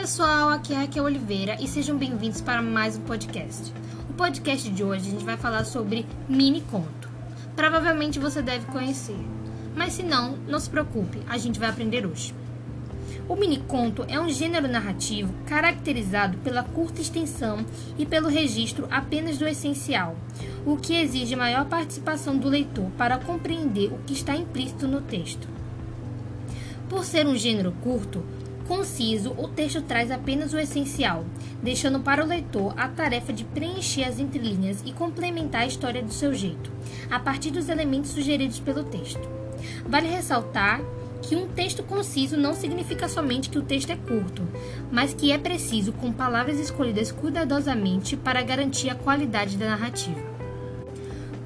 pessoal, aqui é Raquel Oliveira e sejam bem-vindos para mais um podcast. O podcast de hoje a gente vai falar sobre mini conto. Provavelmente você deve conhecer, mas se não, não se preocupe, a gente vai aprender hoje. O mini conto é um gênero narrativo caracterizado pela curta extensão e pelo registro apenas do essencial, o que exige maior participação do leitor para compreender o que está implícito no texto. Por ser um gênero curto, conciso, o texto traz apenas o essencial, deixando para o leitor a tarefa de preencher as entrelinhas e complementar a história do seu jeito, a partir dos elementos sugeridos pelo texto. Vale ressaltar que um texto conciso não significa somente que o texto é curto, mas que é preciso com palavras escolhidas cuidadosamente para garantir a qualidade da narrativa.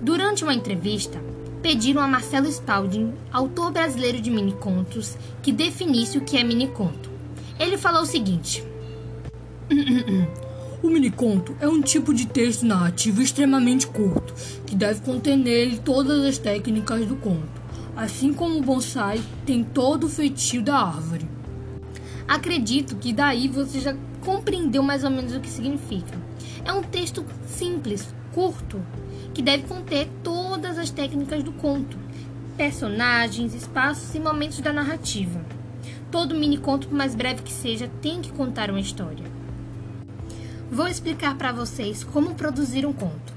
Durante uma entrevista, pediram a Marcelo Spalding, autor brasileiro de minicontos, que definisse o que é miniconto. Ele falou o seguinte: O miniconto é um tipo de texto narrativo extremamente curto, que deve conter nele todas as técnicas do conto, assim como o bonsai tem todo o feitio da árvore. Acredito que daí você já compreendeu mais ou menos o que significa. É um texto simples, curto, que deve conter todas as técnicas do conto, personagens, espaços e momentos da narrativa. Todo mini conto, por mais breve que seja, tem que contar uma história. Vou explicar para vocês como produzir um conto.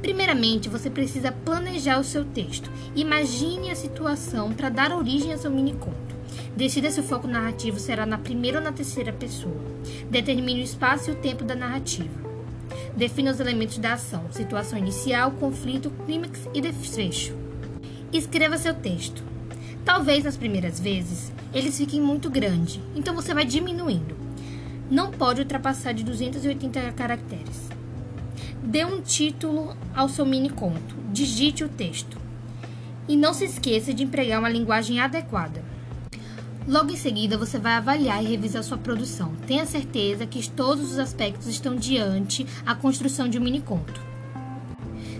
Primeiramente, você precisa planejar o seu texto. Imagine a situação para dar origem ao seu mini conto. Decida se o foco narrativo será na primeira ou na terceira pessoa. Determine o espaço e o tempo da narrativa. Defina os elementos da ação, situação inicial, conflito, clímax e desfecho. Escreva seu texto. Talvez nas primeiras vezes eles fiquem muito grandes, então você vai diminuindo. Não pode ultrapassar de 280 caracteres. Dê um título ao seu mini conto. Digite o texto. E não se esqueça de empregar uma linguagem adequada. Logo em seguida, você vai avaliar e revisar sua produção. Tenha certeza que todos os aspectos estão diante a construção de um mini conto.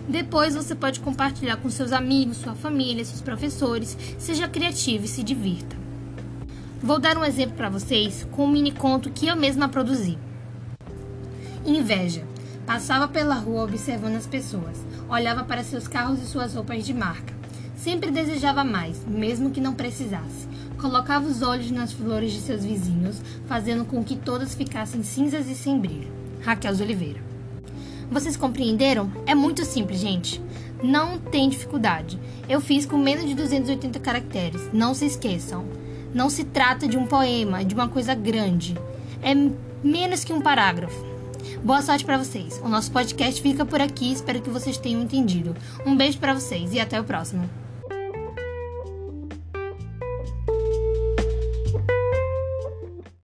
Depois você pode compartilhar com seus amigos, sua família, seus professores. Seja criativo e se divirta. Vou dar um exemplo para vocês com um mini conto que eu mesma produzi. Inveja. Passava pela rua observando as pessoas, olhava para seus carros e suas roupas de marca. Sempre desejava mais, mesmo que não precisasse. Colocava os olhos nas flores de seus vizinhos, fazendo com que todas ficassem cinzas e sem brilho. Raquel Oliveira. Vocês compreenderam? É muito simples, gente. Não tem dificuldade. Eu fiz com menos de 280 caracteres. Não se esqueçam. Não se trata de um poema, de uma coisa grande. É menos que um parágrafo. Boa sorte para vocês. O nosso podcast fica por aqui. Espero que vocês tenham entendido. Um beijo para vocês e até o próximo.